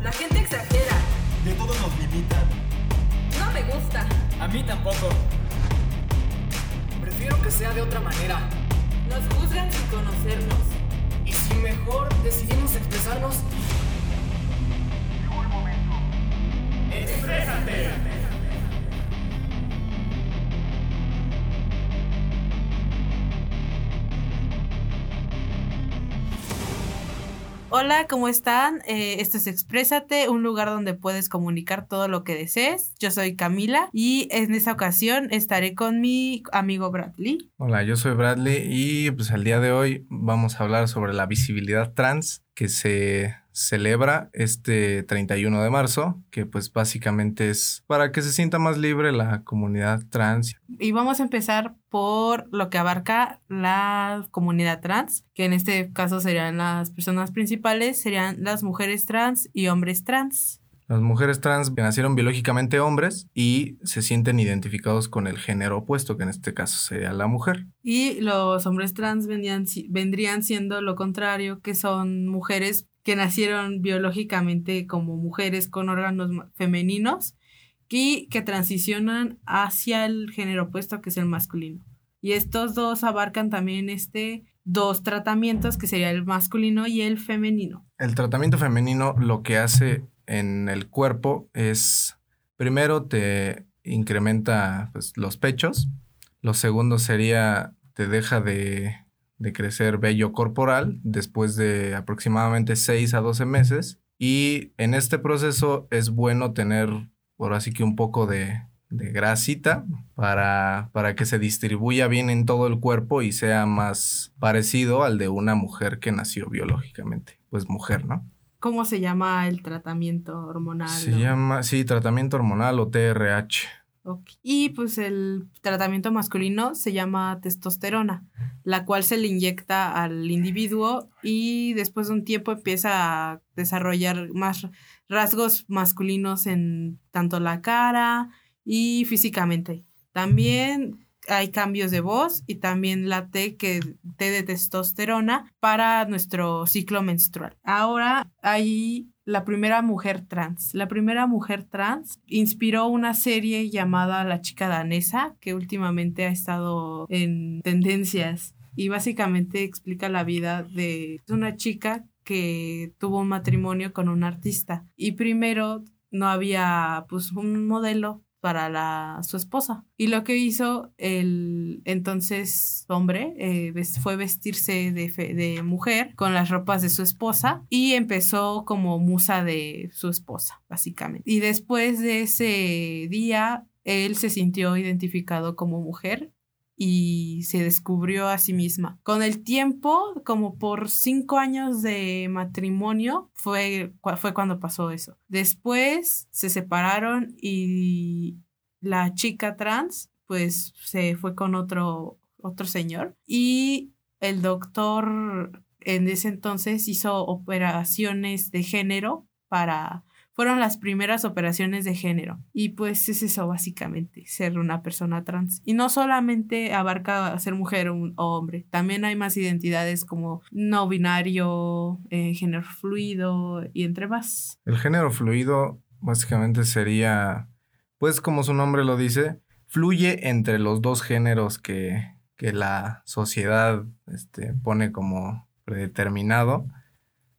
La gente exagera. De todo nos limitan. No me gusta. A mí tampoco. Prefiero que sea de otra manera. Nos juzgan sin conocernos. Y si mejor decidimos expresarnos. Hola, ¿cómo están? Eh, esto es Exprésate, un lugar donde puedes comunicar todo lo que desees. Yo soy Camila y en esta ocasión estaré con mi amigo Bradley. Hola, yo soy Bradley y pues el día de hoy vamos a hablar sobre la visibilidad trans que se celebra este 31 de marzo, que pues básicamente es para que se sienta más libre la comunidad trans. Y vamos a empezar por lo que abarca la comunidad trans, que en este caso serían las personas principales, serían las mujeres trans y hombres trans. Las mujeres trans que nacieron biológicamente hombres y se sienten identificados con el género opuesto, que en este caso sería la mujer. Y los hombres trans vendrían, vendrían siendo lo contrario, que son mujeres que nacieron biológicamente como mujeres con órganos femeninos y que transicionan hacia el género opuesto, que es el masculino. Y estos dos abarcan también este dos tratamientos, que sería el masculino y el femenino. El tratamiento femenino lo que hace en el cuerpo es, primero te incrementa pues, los pechos, lo segundo sería te deja de, de crecer vello corporal después de aproximadamente 6 a 12 meses y en este proceso es bueno tener por así que un poco de, de grasita para, para que se distribuya bien en todo el cuerpo y sea más parecido al de una mujer que nació biológicamente, pues mujer, ¿no? ¿Cómo se llama el tratamiento hormonal? Se o- llama, sí, tratamiento hormonal o TRH. Y pues el tratamiento masculino se llama testosterona, la cual se le inyecta al individuo y después de un tiempo empieza a desarrollar más rasgos masculinos en tanto la cara y físicamente. También hay cambios de voz y también la T, que T de testosterona para nuestro ciclo menstrual. Ahora hay la primera mujer trans. La primera mujer trans inspiró una serie llamada La chica danesa, que últimamente ha estado en tendencias y básicamente explica la vida de una chica que tuvo un matrimonio con un artista y primero no había pues un modelo para la, su esposa. Y lo que hizo el entonces hombre eh, fue vestirse de, de mujer con las ropas de su esposa y empezó como musa de su esposa, básicamente. Y después de ese día, él se sintió identificado como mujer y se descubrió a sí misma. Con el tiempo, como por cinco años de matrimonio, fue, fue cuando pasó eso. Después se separaron y la chica trans, pues se fue con otro, otro señor y el doctor en ese entonces hizo operaciones de género para fueron las primeras operaciones de género. Y pues es eso básicamente, ser una persona trans. Y no solamente abarca ser mujer o, hombre, también hay más identidades como no binario, eh, género fluido y entre más. El género fluido básicamente sería, pues como su nombre lo dice, fluye entre los dos géneros que, que la sociedad este, pone como predeterminado.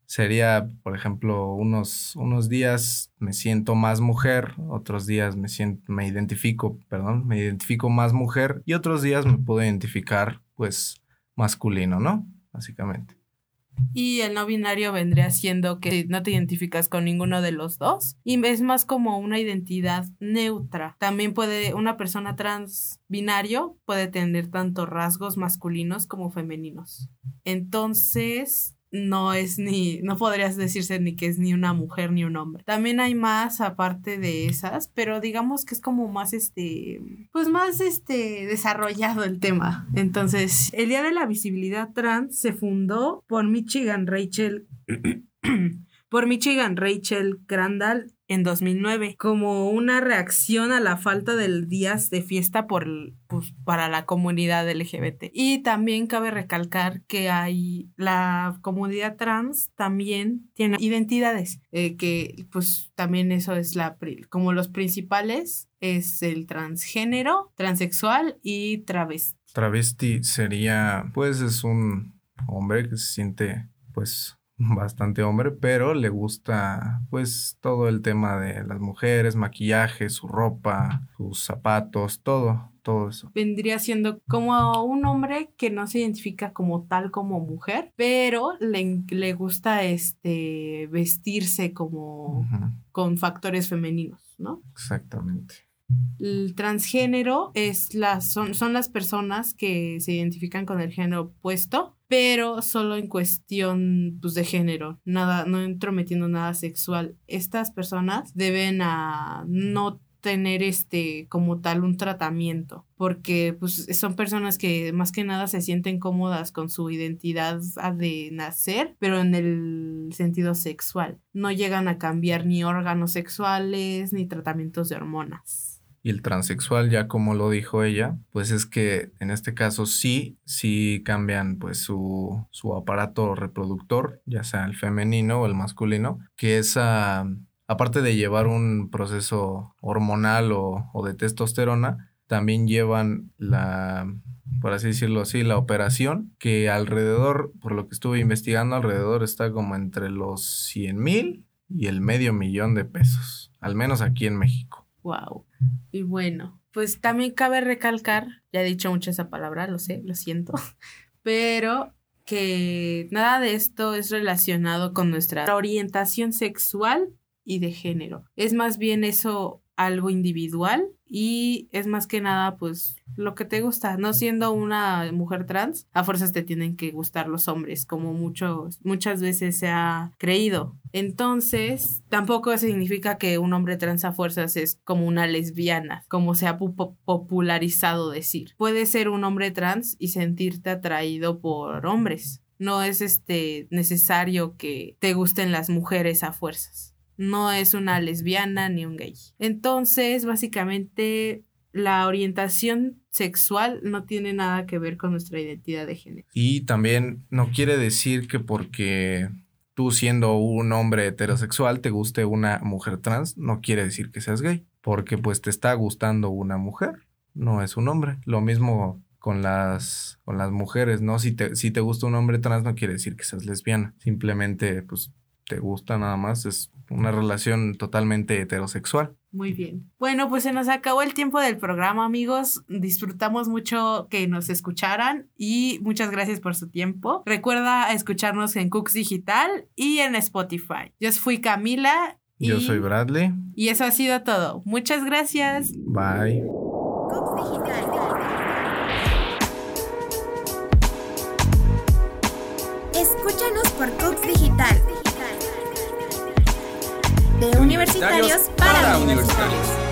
Sería, por ejemplo, unos, unos días me siento más mujer, otros días me siento, me identifico, perdón, me identifico más mujer y otros días me puedo identificar, pues, masculino, ¿no? Básicamente. Y el no binario vendría siendo que no te identificas con ninguno de los dos. Y es más como una identidad neutra. También puede, una persona trans binario puede tener tanto rasgos masculinos como femeninos. Entonces, no es ni, no podrías decirse ni que es ni una mujer ni un hombre. También hay más aparte de esas, pero digamos que es como más este, pues más este desarrollado el tema. Entonces, el Día de la Visibilidad Trans se fundó por Michigan Rachel por Michigan Rachel Crandall en 2009 como una reacción a la falta de días de fiesta por, pues, para la comunidad LGBT. Y también cabe recalcar que hay la comunidad trans también tiene identidades, eh, que pues también eso es la, como los principales es el transgénero, transexual y travesti. Travesti sería, pues es un hombre que se siente pues bastante hombre, pero le gusta pues todo el tema de las mujeres, maquillaje, su ropa, sus zapatos, todo, todo eso. Vendría siendo como un hombre que no se identifica como tal como mujer, pero le, le gusta este vestirse como con factores femeninos, ¿no? Exactamente. El transgénero es las, son, son las personas que se identifican con el género opuesto, pero solo en cuestión pues, de género, nada, no entrometiendo nada sexual. Estas personas deben a no tener este como tal un tratamiento porque pues son personas que más que nada se sienten cómodas con su identidad de nacer pero en el sentido sexual no llegan a cambiar ni órganos sexuales ni tratamientos de hormonas Y el transexual, ya como lo dijo ella, pues es que en este caso sí, sí cambian pues su, su aparato reproductor, ya sea el femenino o el masculino, que es ah, aparte de llevar un proceso hormonal o, o de testosterona, también llevan la, por así decirlo así, la operación, que alrededor, por lo que estuve investigando, alrededor está como entre los 100 mil y el medio millón de pesos, al menos aquí en México. Wow. Y bueno, pues también cabe recalcar, ya he dicho mucho esa palabra, lo sé, lo siento, pero que nada de esto es relacionado con nuestra orientación sexual y de género. Es más bien eso algo individual y es más que nada pues lo que te gusta, no siendo una mujer trans, a fuerzas te tienen que gustar los hombres, como muchos muchas veces se ha creído. Entonces, tampoco significa que un hombre trans a fuerzas es como una lesbiana, como se ha pu- popularizado decir. Puede ser un hombre trans y sentirte atraído por hombres. No es este necesario que te gusten las mujeres a fuerzas no es una lesbiana ni un gay. Entonces, básicamente, la orientación sexual no tiene nada que ver con nuestra identidad de género. Y también no quiere decir que porque tú siendo un hombre heterosexual te guste una mujer trans, no quiere decir que seas gay, porque pues te está gustando una mujer, no es un hombre. Lo mismo con las, con las mujeres, ¿no? Si te, si te gusta un hombre trans no quiere decir que seas lesbiana, simplemente pues te gusta nada más, es una relación totalmente heterosexual. Muy bien. Bueno, pues se nos acabó el tiempo del programa, amigos. Disfrutamos mucho que nos escucharan y muchas gracias por su tiempo. Recuerda escucharnos en Cooks Digital y en Spotify. Yo fui Camila. Y, Yo soy Bradley. Y eso ha sido todo. Muchas gracias. Bye. Cooks Digital. Universitarios para universitarios.